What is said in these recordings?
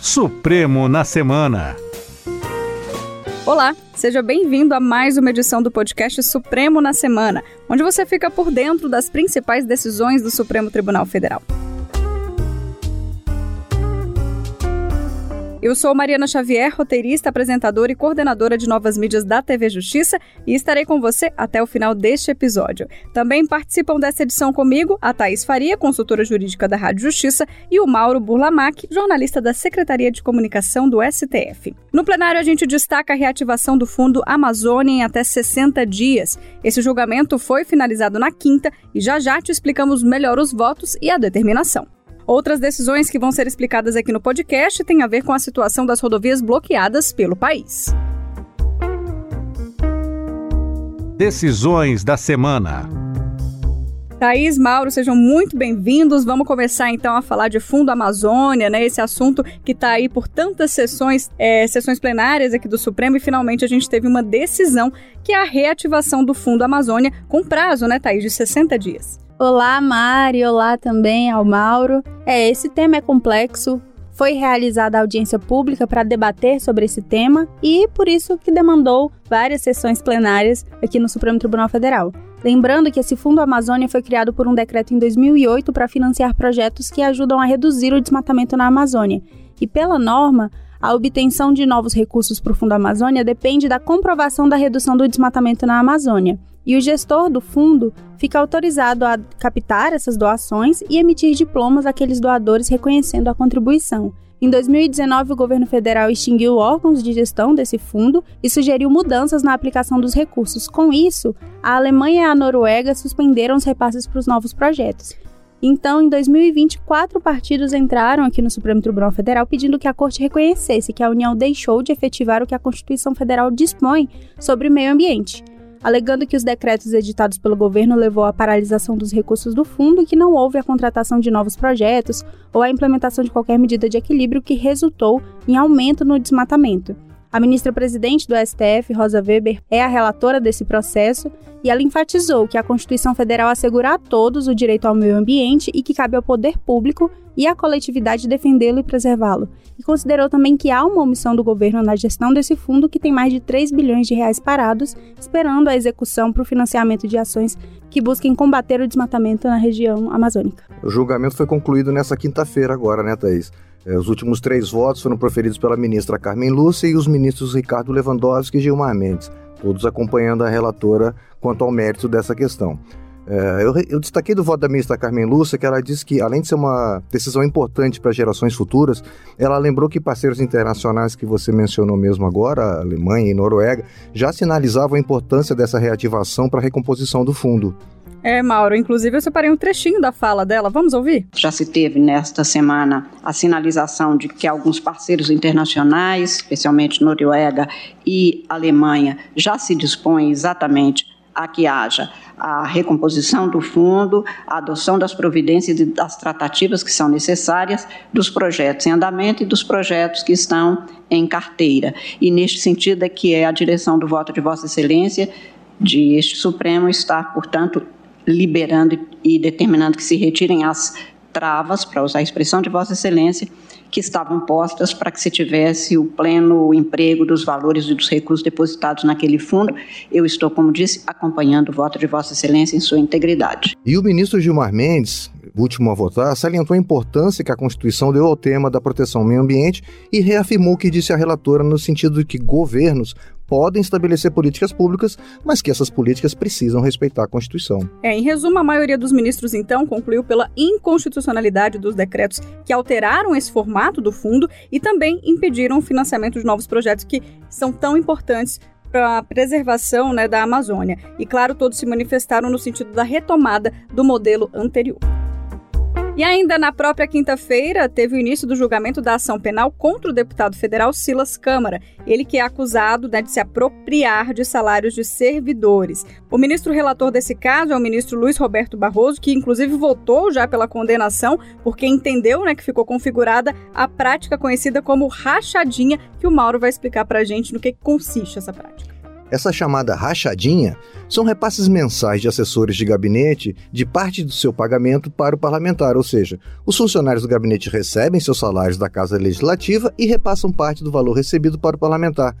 Supremo na Semana. Olá, seja bem-vindo a mais uma edição do podcast Supremo na Semana, onde você fica por dentro das principais decisões do Supremo Tribunal Federal. Eu sou Mariana Xavier, roteirista, apresentadora e coordenadora de novas mídias da TV Justiça e estarei com você até o final deste episódio. Também participam dessa edição comigo a Thaís Faria, consultora jurídica da Rádio Justiça, e o Mauro Burlamac, jornalista da Secretaria de Comunicação do STF. No plenário, a gente destaca a reativação do Fundo Amazônia em até 60 dias. Esse julgamento foi finalizado na quinta e já já te explicamos melhor os votos e a determinação. Outras decisões que vão ser explicadas aqui no podcast têm a ver com a situação das rodovias bloqueadas pelo país. Decisões da semana. Thaís, Mauro, sejam muito bem-vindos. Vamos começar então a falar de Fundo Amazônia, né? Esse assunto que está aí por tantas sessões, é, sessões plenárias aqui do Supremo e finalmente a gente teve uma decisão que é a reativação do Fundo Amazônia com prazo, né, Thaís, de 60 dias. Olá, Mari. Olá também ao Mauro. É, esse tema é complexo. Foi realizada a audiência pública para debater sobre esse tema e por isso que demandou várias sessões plenárias aqui no Supremo Tribunal Federal. Lembrando que esse Fundo Amazônia foi criado por um decreto em 2008 para financiar projetos que ajudam a reduzir o desmatamento na Amazônia. E pela norma, a obtenção de novos recursos para o Fundo Amazônia depende da comprovação da redução do desmatamento na Amazônia. E o gestor do fundo fica autorizado a captar essas doações e emitir diplomas àqueles doadores reconhecendo a contribuição. Em 2019, o governo federal extinguiu órgãos de gestão desse fundo e sugeriu mudanças na aplicação dos recursos. Com isso, a Alemanha e a Noruega suspenderam os repasses para os novos projetos. Então, em 2020, quatro partidos entraram aqui no Supremo Tribunal Federal pedindo que a Corte reconhecesse que a União deixou de efetivar o que a Constituição Federal dispõe sobre meio ambiente, alegando que os decretos editados pelo governo levou à paralisação dos recursos do fundo e que não houve a contratação de novos projetos ou a implementação de qualquer medida de equilíbrio que resultou em aumento no desmatamento. A ministra-presidente do STF, Rosa Weber, é a relatora desse processo e ela enfatizou que a Constituição Federal assegura a todos o direito ao meio ambiente e que cabe ao poder público e à coletividade defendê-lo e preservá-lo. E considerou também que há uma omissão do governo na gestão desse fundo que tem mais de 3 bilhões de reais parados, esperando a execução para o financiamento de ações que busquem combater o desmatamento na região amazônica. O julgamento foi concluído nessa quinta-feira agora, né, Thaís? É, os últimos três votos foram proferidos pela ministra Carmen Lúcia e os ministros Ricardo Lewandowski e Gilmar Mendes, todos acompanhando a relatora quanto ao mérito dessa questão. É, eu, destaquei do voto da ministra Carmen Lúcia que ela disse que, além de ser uma decisão importante para gerações futuras, ela lembrou que parceiros internacionais que você mencionou mesmo agora, Alemanha e Noruega, já sinalizavam a importância dessa reativação para a recomposição do fundo. É, Mauro, inclusive eu separei um trechinho da fala dela. Vamos ouvir? Já se teve nesta semana a sinalização de que alguns parceiros internacionais, especialmente Noruega e Alemanha, já se dispõem exatamente a que haja a recomposição do fundo, a adoção das providências e das tratativas que são necessárias dos projetos em andamento e dos projetos que estão em carteira. E neste sentido é que é a direção do voto de Vossa Excelência de este Supremo estar, portanto, liberando e determinando que se retirem as travas, para usar a expressão de Vossa Excelência, que estavam postas para que se tivesse o pleno emprego dos valores e dos recursos depositados naquele fundo. Eu estou, como disse, acompanhando o voto de Vossa Excelência em sua integridade. E o ministro Gilmar Mendes, último a votar, salientou a importância que a Constituição deu ao tema da proteção ao meio ambiente e reafirmou o que disse a relatora no sentido de que governos podem estabelecer políticas públicas, mas que essas políticas precisam respeitar a Constituição. É, em resumo, a maioria dos ministros, então, concluiu pela inconstitucionalidade dos decretos que alteraram esse formato do fundo e também impediram o financiamento de novos projetos que são tão importantes para a preservação né, da Amazônia. E, claro, todos se manifestaram no sentido da retomada do modelo anterior. E ainda na própria quinta-feira, teve o início do julgamento da ação penal contra o deputado federal Silas Câmara, ele que é acusado né, de se apropriar de salários de servidores. O ministro relator desse caso é o ministro Luiz Roberto Barroso, que inclusive votou já pela condenação, porque entendeu né, que ficou configurada a prática conhecida como rachadinha, que o Mauro vai explicar para a gente no que consiste essa prática. Essa chamada rachadinha são repasses mensais de assessores de gabinete de parte do seu pagamento para o parlamentar, ou seja, os funcionários do gabinete recebem seus salários da Casa Legislativa e repassam parte do valor recebido para o parlamentar.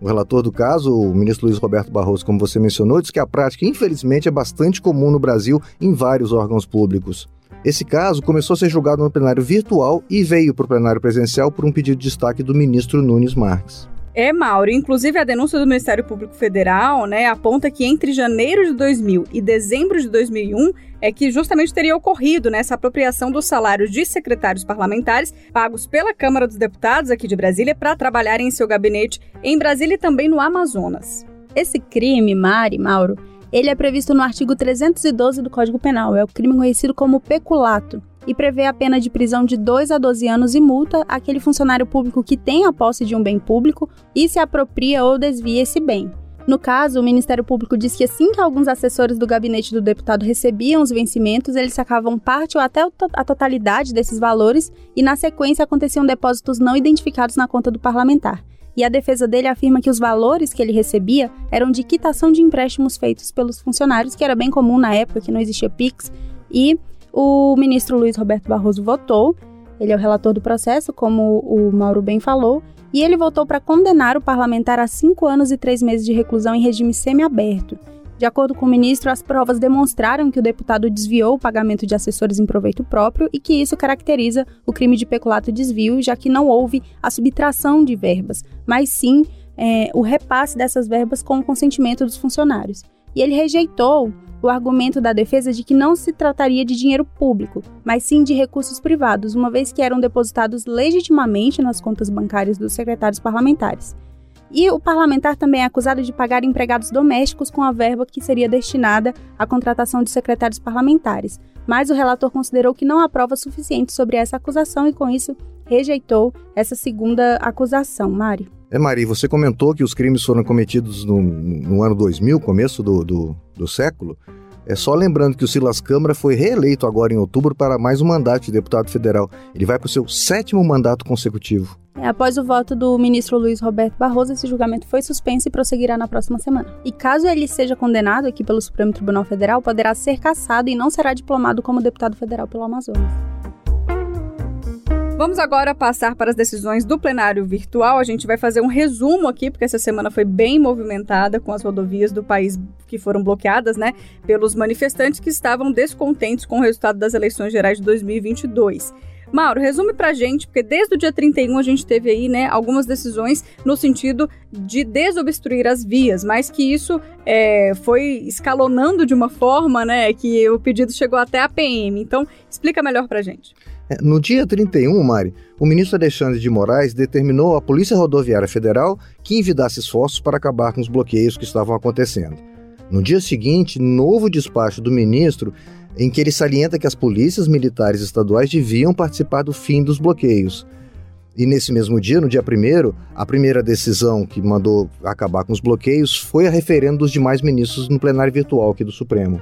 O relator do caso, o ministro Luiz Roberto Barroso, como você mencionou, diz que a prática, infelizmente, é bastante comum no Brasil em vários órgãos públicos. Esse caso começou a ser julgado no plenário virtual e veio para o plenário presencial por um pedido de destaque do ministro Nunes Marques. É, Mauro. Inclusive, a denúncia do Ministério Público Federal né, aponta que entre janeiro de 2000 e dezembro de 2001 é que justamente teria ocorrido né, essa apropriação dos salários de secretários parlamentares pagos pela Câmara dos Deputados aqui de Brasília para trabalharem em seu gabinete em Brasília e também no Amazonas. Esse crime, Mari, Mauro, ele é previsto no artigo 312 do Código Penal. É o crime conhecido como peculato e prevê a pena de prisão de 2 a 12 anos e multa aquele funcionário público que tem a posse de um bem público e se apropria ou desvia esse bem. No caso, o Ministério Público diz que assim que alguns assessores do gabinete do deputado recebiam os vencimentos, eles sacavam parte ou até a totalidade desses valores e, na sequência, aconteciam depósitos não identificados na conta do parlamentar. E a defesa dele afirma que os valores que ele recebia eram de quitação de empréstimos feitos pelos funcionários, que era bem comum na época que não existia PIX, e o ministro Luiz Roberto Barroso votou, ele é o relator do processo, como o Mauro bem falou, e ele votou para condenar o parlamentar a cinco anos e três meses de reclusão em regime semiaberto. De acordo com o ministro, as provas demonstraram que o deputado desviou o pagamento de assessores em proveito próprio e que isso caracteriza o crime de peculato e desvio, já que não houve a subtração de verbas, mas sim é, o repasse dessas verbas com o consentimento dos funcionários. E ele rejeitou o argumento da defesa de que não se trataria de dinheiro público, mas sim de recursos privados, uma vez que eram depositados legitimamente nas contas bancárias dos secretários parlamentares. E o parlamentar também é acusado de pagar empregados domésticos com a verba que seria destinada à contratação de secretários parlamentares. Mas o relator considerou que não há prova suficiente sobre essa acusação e, com isso, rejeitou essa segunda acusação. Mari. É, Mari, você comentou que os crimes foram cometidos no, no ano 2000, começo do, do, do século. É só lembrando que o Silas Câmara foi reeleito agora em outubro para mais um mandato de deputado federal. Ele vai para o seu sétimo mandato consecutivo. É, após o voto do ministro Luiz Roberto Barroso, esse julgamento foi suspenso e prosseguirá na próxima semana. E caso ele seja condenado aqui pelo Supremo Tribunal Federal, poderá ser cassado e não será diplomado como deputado federal pelo Amazonas. Vamos agora passar para as decisões do plenário virtual. A gente vai fazer um resumo aqui, porque essa semana foi bem movimentada com as rodovias do país que foram bloqueadas, né, pelos manifestantes que estavam descontentes com o resultado das eleições gerais de 2022. Mauro, resume pra gente, porque desde o dia 31 a gente teve aí, né, algumas decisões no sentido de desobstruir as vias, mas que isso é, foi escalonando de uma forma, né, que o pedido chegou até a PM. Então, explica melhor pra gente. No dia 31, Mari, o ministro Alexandre de Moraes determinou à Polícia Rodoviária Federal que envidasse esforços para acabar com os bloqueios que estavam acontecendo. No dia seguinte, novo despacho do ministro em que ele salienta que as polícias militares estaduais deviam participar do fim dos bloqueios. E nesse mesmo dia, no dia 1 a primeira decisão que mandou acabar com os bloqueios foi a referendo dos demais ministros no plenário virtual aqui do Supremo.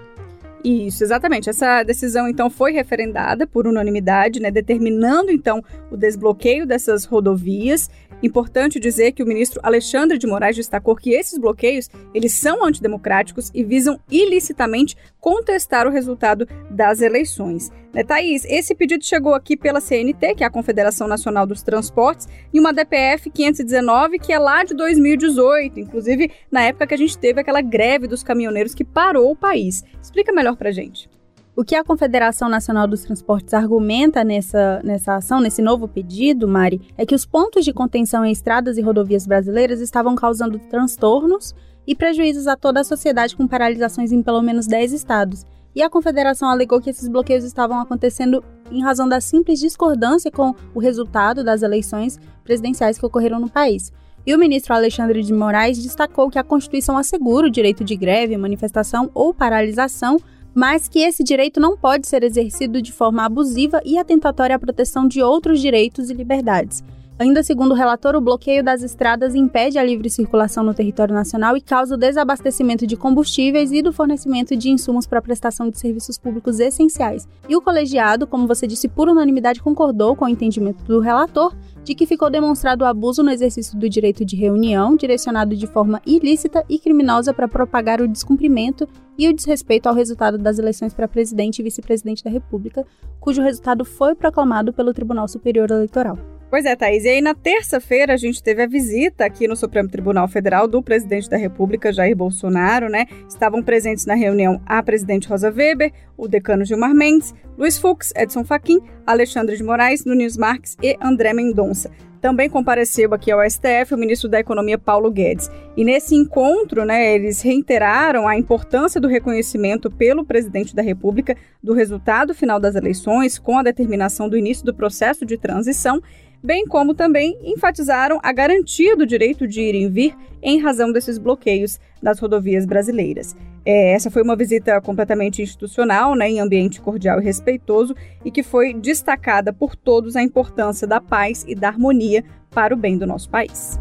Isso, exatamente. Essa decisão, então, foi referendada por unanimidade, né, determinando, então, o desbloqueio dessas rodovias. Importante dizer que o ministro Alexandre de Moraes destacou que esses bloqueios, eles são antidemocráticos e visam ilicitamente contestar o resultado das eleições. Né, Thaís, esse pedido chegou aqui pela CNT, que é a Confederação Nacional dos Transportes, e uma DPF 519, que é lá de 2018, inclusive na época que a gente teve aquela greve dos caminhoneiros que parou o país. Explica melhor pra gente. O que a Confederação Nacional dos Transportes argumenta nessa, nessa ação, nesse novo pedido, Mari, é que os pontos de contenção em estradas e rodovias brasileiras estavam causando transtornos e prejuízos a toda a sociedade com paralisações em pelo menos 10 estados. E a Confederação alegou que esses bloqueios estavam acontecendo em razão da simples discordância com o resultado das eleições presidenciais que ocorreram no país. E o ministro Alexandre de Moraes destacou que a Constituição assegura o direito de greve, manifestação ou paralisação mas que esse direito não pode ser exercido de forma abusiva e atentatória à proteção de outros direitos e liberdades. Ainda segundo o relator, o bloqueio das estradas impede a livre circulação no território nacional e causa o desabastecimento de combustíveis e do fornecimento de insumos para a prestação de serviços públicos essenciais. E o colegiado, como você disse, por unanimidade concordou com o entendimento do relator de que ficou demonstrado o abuso no exercício do direito de reunião, direcionado de forma ilícita e criminosa para propagar o descumprimento e o desrespeito ao resultado das eleições para presidente e vice-presidente da República, cujo resultado foi proclamado pelo Tribunal Superior Eleitoral. Pois é, Thaís. E aí, na terça-feira, a gente teve a visita aqui no Supremo Tribunal Federal do presidente da República, Jair Bolsonaro, né? Estavam presentes na reunião a presidente Rosa Weber, o decano Gilmar Mendes, Luiz Fux, Edson Fachin, Alexandre de Moraes, Nunes Marques e André Mendonça. Também compareceu aqui ao STF o ministro da Economia Paulo Guedes. E nesse encontro, né, eles reiteraram a importância do reconhecimento pelo presidente da República do resultado final das eleições, com a determinação do início do processo de transição bem como também enfatizaram a garantia do direito de ir e vir em razão desses bloqueios das rodovias brasileiras. É, essa foi uma visita completamente institucional, né, em ambiente cordial e respeitoso, e que foi destacada por todos a importância da paz e da harmonia para o bem do nosso país.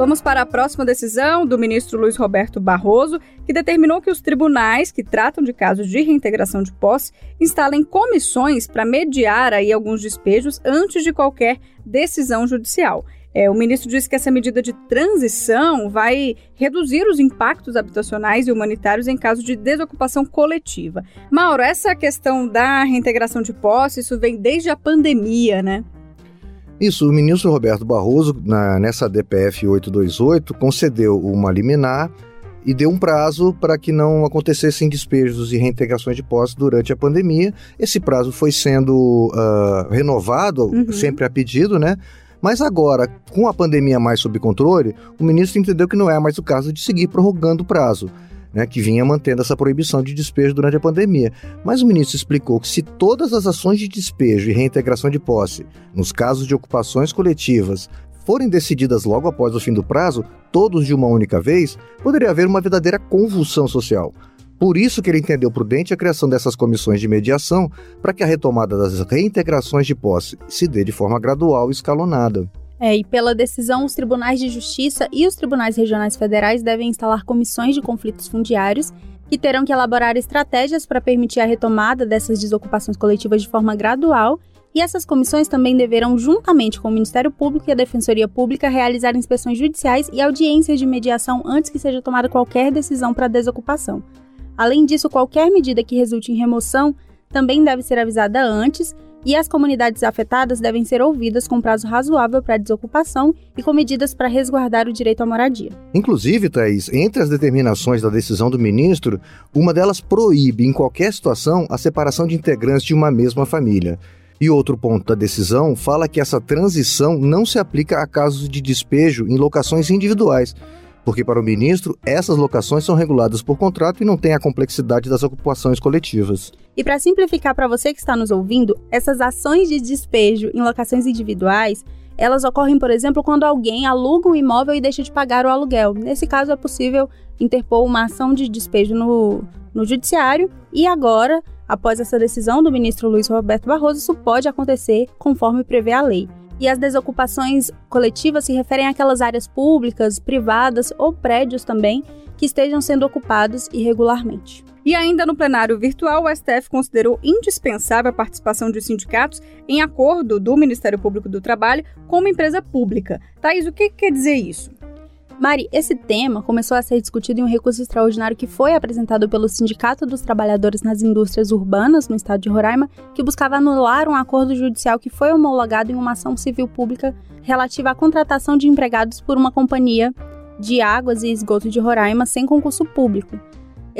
Vamos para a próxima decisão do ministro Luiz Roberto Barroso, que determinou que os tribunais que tratam de casos de reintegração de posse instalem comissões para mediar aí alguns despejos antes de qualquer decisão judicial. É, o ministro disse que essa medida de transição vai reduzir os impactos habitacionais e humanitários em caso de desocupação coletiva. Mauro, essa questão da reintegração de posse, isso vem desde a pandemia, né? Isso, o ministro Roberto Barroso, na, nessa DPF 828, concedeu uma liminar e deu um prazo para que não acontecessem despejos e reintegrações de posse durante a pandemia. Esse prazo foi sendo uh, renovado, uhum. sempre a pedido, né? Mas agora, com a pandemia mais sob controle, o ministro entendeu que não é mais o caso de seguir prorrogando o prazo né, que vinha mantendo essa proibição de despejo durante a pandemia. Mas o ministro explicou que se todas as ações de despejo e reintegração de posse, nos casos de ocupações coletivas, forem decididas logo após o fim do prazo, todos de uma única vez, poderia haver uma verdadeira convulsão social. Por isso que ele entendeu prudente a criação dessas comissões de mediação para que a retomada das reintegrações de posse se dê de forma gradual e escalonada. É, e pela decisão, os tribunais de justiça e os tribunais regionais federais devem instalar comissões de conflitos fundiários que terão que elaborar estratégias para permitir a retomada dessas desocupações coletivas de forma gradual. E essas comissões também deverão, juntamente com o Ministério Público e a Defensoria Pública, realizar inspeções judiciais e audiências de mediação antes que seja tomada qualquer decisão para desocupação. Além disso, qualquer medida que resulte em remoção também deve ser avisada antes e as comunidades afetadas devem ser ouvidas com prazo razoável para desocupação e com medidas para resguardar o direito à moradia. Inclusive, Thaís, entre as determinações da decisão do ministro, uma delas proíbe, em qualquer situação, a separação de integrantes de uma mesma família. E outro ponto da decisão fala que essa transição não se aplica a casos de despejo em locações individuais, porque para o ministro, essas locações são reguladas por contrato e não têm a complexidade das ocupações coletivas. E para simplificar para você que está nos ouvindo, essas ações de despejo em locações individuais, elas ocorrem, por exemplo, quando alguém aluga um imóvel e deixa de pagar o aluguel. Nesse caso, é possível interpor uma ação de despejo no, no judiciário e agora, após essa decisão do ministro Luiz Roberto Barroso, isso pode acontecer conforme prevê a lei. E as desocupações coletivas se referem àquelas áreas públicas, privadas ou prédios também que estejam sendo ocupados irregularmente. E ainda no plenário virtual, o STF considerou indispensável a participação de sindicatos em acordo do Ministério Público do Trabalho com uma empresa pública. Thaís, o que quer dizer isso? Mari, esse tema começou a ser discutido em um recurso extraordinário que foi apresentado pelo Sindicato dos Trabalhadores nas Indústrias Urbanas, no estado de Roraima, que buscava anular um acordo judicial que foi homologado em uma ação civil pública relativa à contratação de empregados por uma companhia de águas e esgoto de Roraima sem concurso público.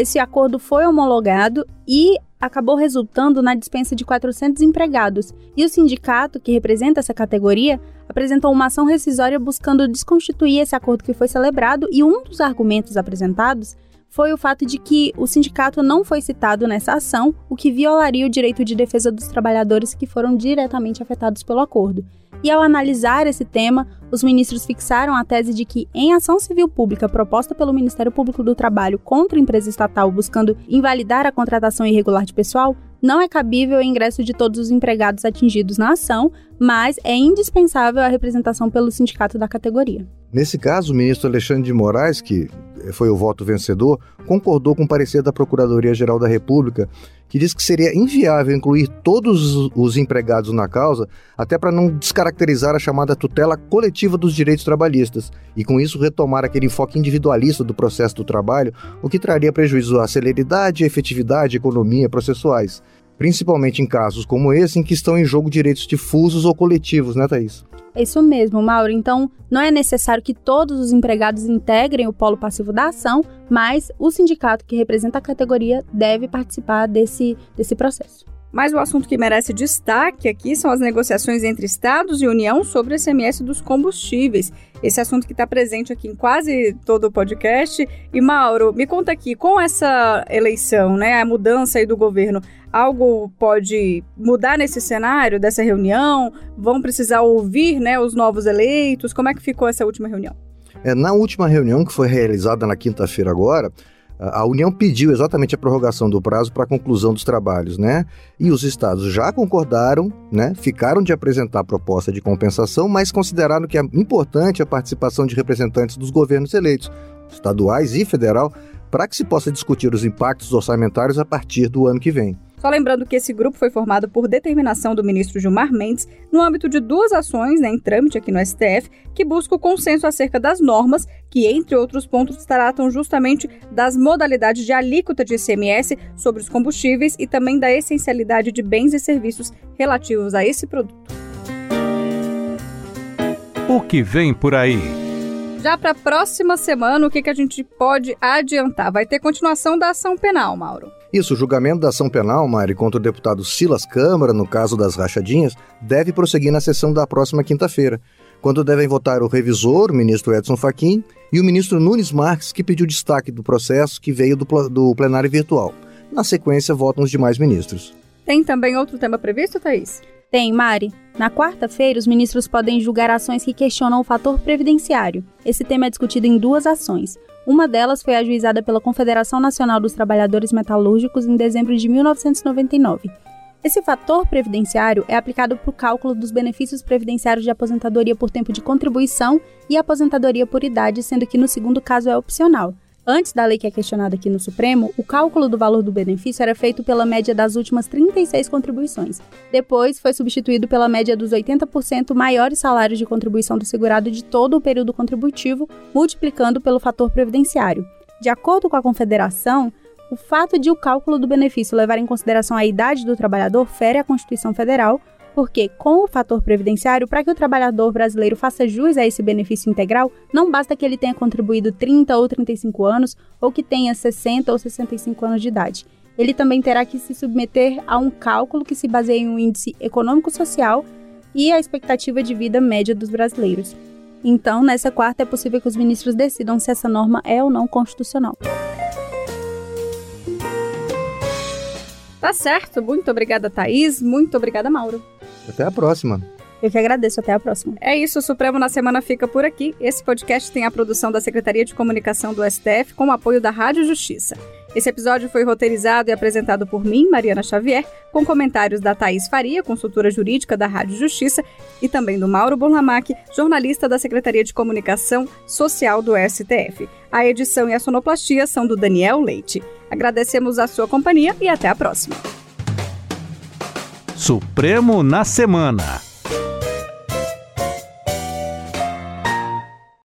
Esse acordo foi homologado e acabou resultando na dispensa de 400 empregados, e o sindicato, que representa essa categoria, apresentou uma ação rescisória buscando desconstituir esse acordo que foi celebrado, e um dos argumentos apresentados foi o fato de que o sindicato não foi citado nessa ação, o que violaria o direito de defesa dos trabalhadores que foram diretamente afetados pelo acordo. E ao analisar esse tema, os ministros fixaram a tese de que, em ação civil pública proposta pelo Ministério Público do Trabalho contra a empresa estatal buscando invalidar a contratação irregular de pessoal, não é cabível o ingresso de todos os empregados atingidos na ação, mas é indispensável a representação pelo sindicato da categoria. Nesse caso, o ministro Alexandre de Moraes, que foi o voto vencedor, concordou com o parecer da Procuradoria-Geral da República, que diz que seria inviável incluir todos os empregados na causa, até para não descaracterizar a chamada tutela coletiva dos direitos trabalhistas, e com isso retomar aquele enfoque individualista do processo do trabalho, o que traria prejuízo à celeridade, efetividade economia processuais principalmente em casos como esse em que estão em jogo direitos difusos ou coletivos, né, Thaís? É isso mesmo, Mauro. Então, não é necessário que todos os empregados integrem o polo passivo da ação, mas o sindicato que representa a categoria deve participar desse, desse processo. Mas o assunto que merece destaque aqui são as negociações entre Estados e União sobre o SMS dos combustíveis. Esse assunto que está presente aqui em quase todo o podcast. E Mauro, me conta aqui, com essa eleição, né, a mudança aí do governo, algo pode mudar nesse cenário dessa reunião? Vão precisar ouvir, né, os novos eleitos? Como é que ficou essa última reunião? É, na última reunião que foi realizada na quinta-feira agora, a União pediu exatamente a prorrogação do prazo para a conclusão dos trabalhos, né? E os estados já concordaram, né? Ficaram de apresentar a proposta de compensação, mas consideraram que é importante a participação de representantes dos governos eleitos, estaduais e federal, para que se possa discutir os impactos orçamentários a partir do ano que vem. Só lembrando que esse grupo foi formado por determinação do ministro Gilmar Mendes no âmbito de duas ações né, em trâmite aqui no STF que buscam o consenso acerca das normas que, entre outros pontos, tratam justamente das modalidades de alíquota de ICMS sobre os combustíveis e também da essencialidade de bens e serviços relativos a esse produto. O que vem por aí? Já para a próxima semana, o que, que a gente pode adiantar? Vai ter continuação da ação penal, Mauro. Isso, o julgamento da ação penal, Mari, contra o deputado Silas Câmara, no caso das rachadinhas, deve prosseguir na sessão da próxima quinta-feira, quando devem votar o revisor, o ministro Edson Fachin, e o ministro Nunes Marques, que pediu destaque do processo que veio do, do plenário virtual. Na sequência, votam os demais ministros. Tem também outro tema previsto, Thaís? Tem, Mari. Na quarta-feira, os ministros podem julgar ações que questionam o fator previdenciário. Esse tema é discutido em duas ações. Uma delas foi ajuizada pela Confederação Nacional dos Trabalhadores Metalúrgicos em dezembro de 1999. Esse fator previdenciário é aplicado para o cálculo dos benefícios previdenciários de aposentadoria por tempo de contribuição e aposentadoria por idade, sendo que no segundo caso é opcional. Antes da lei que é questionada aqui no Supremo, o cálculo do valor do benefício era feito pela média das últimas 36 contribuições. Depois, foi substituído pela média dos 80% maiores salários de contribuição do segurado de todo o período contributivo, multiplicando pelo fator previdenciário. De acordo com a Confederação, o fato de o cálculo do benefício levar em consideração a idade do trabalhador fere a Constituição Federal, porque, com o fator previdenciário, para que o trabalhador brasileiro faça jus a esse benefício integral, não basta que ele tenha contribuído 30 ou 35 anos ou que tenha 60 ou 65 anos de idade. Ele também terá que se submeter a um cálculo que se baseia em um índice econômico-social e a expectativa de vida média dos brasileiros. Então, nessa quarta, é possível que os ministros decidam se essa norma é ou não constitucional. Tá certo. Muito obrigada, Thaís. Muito obrigada, Mauro. Até a próxima. Eu que agradeço, até a próxima. É isso, o Supremo na Semana fica por aqui. Esse podcast tem a produção da Secretaria de Comunicação do STF com o apoio da Rádio Justiça. Esse episódio foi roteirizado e apresentado por mim, Mariana Xavier, com comentários da Thaís Faria, consultora jurídica da Rádio Justiça, e também do Mauro Burlamac, jornalista da Secretaria de Comunicação Social do STF. A edição e a sonoplastia são do Daniel Leite. Agradecemos a sua companhia e até a próxima. Supremo na Semana.